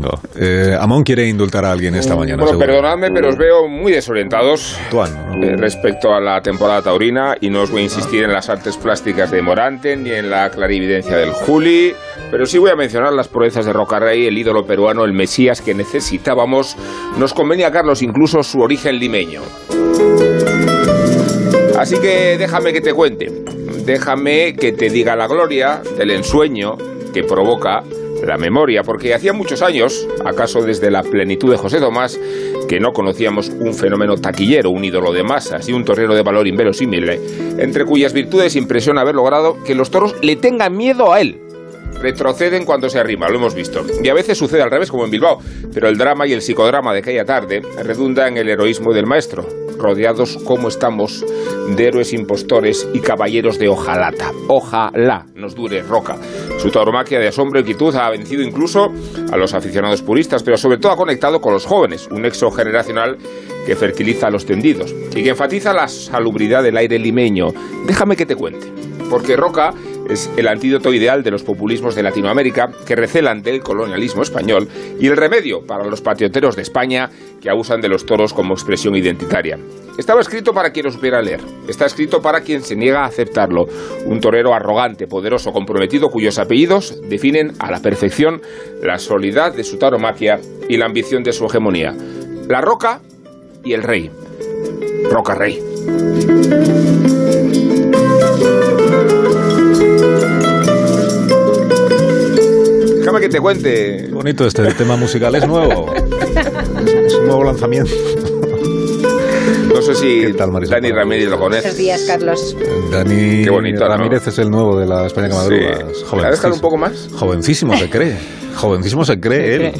domingo. Eh, Amón quiere indultar a alguien esta mañana. Bueno, seguro. perdonadme, pero os veo muy desorientados Tuan, ¿no? eh, respecto a la temporada taurina y no os voy a insistir en las artes plásticas de Morante ni en la clarividencia del Juli, pero sí voy a mencionar las proezas de Rocarrey, el ídolo peruano, el Mesías que necesitábamos. Nos convenía, Carlos, incluso su origen limeño. Así que déjame que te cuente, déjame que te diga la gloria del ensueño que provoca la memoria, porque hacía muchos años, acaso desde la plenitud de José Tomás, que no conocíamos un fenómeno taquillero, un ídolo de masas y un torero de valor inverosímil, entre cuyas virtudes impresiona haber logrado que los toros le tengan miedo a él. Retroceden cuando se arrima, lo hemos visto. Y a veces sucede al revés, como en Bilbao. Pero el drama y el psicodrama de aquella tarde redunda en el heroísmo del maestro, rodeados como estamos de héroes impostores y caballeros de hojalata. Ojalá nos dure Roca. Su tauromaquia de asombro y quietud ha vencido incluso a los aficionados puristas, pero sobre todo ha conectado con los jóvenes, un nexo generacional que fertiliza los tendidos y que enfatiza la salubridad del aire limeño. Déjame que te cuente. Porque Roca es el antídoto ideal de los populismos de Latinoamérica que recelan del colonialismo español y el remedio para los patrioteros de España que abusan de los toros como expresión identitaria. Estaba escrito para quien lo supiera leer, está escrito para quien se niega a aceptarlo, un torero arrogante, poderoso, comprometido cuyos apellidos definen a la perfección la solidez de su taromaquia y la ambición de su hegemonía. La roca y el rey. Roca Rey. Déjame que te cuente. Qué bonito este tema musical, es nuevo. Es, un nuevo lanzamiento. No sé si ¿Qué tal? Dani Ramírez lo Buenos conoce. días, Carlos. Dani Qué bonito, ¿no? Ramírez es el nuevo de la España que madruga. Sí. Es ¿Me la dejan un poco más? Jovencísimo se cree. Jovencísimo se cree él.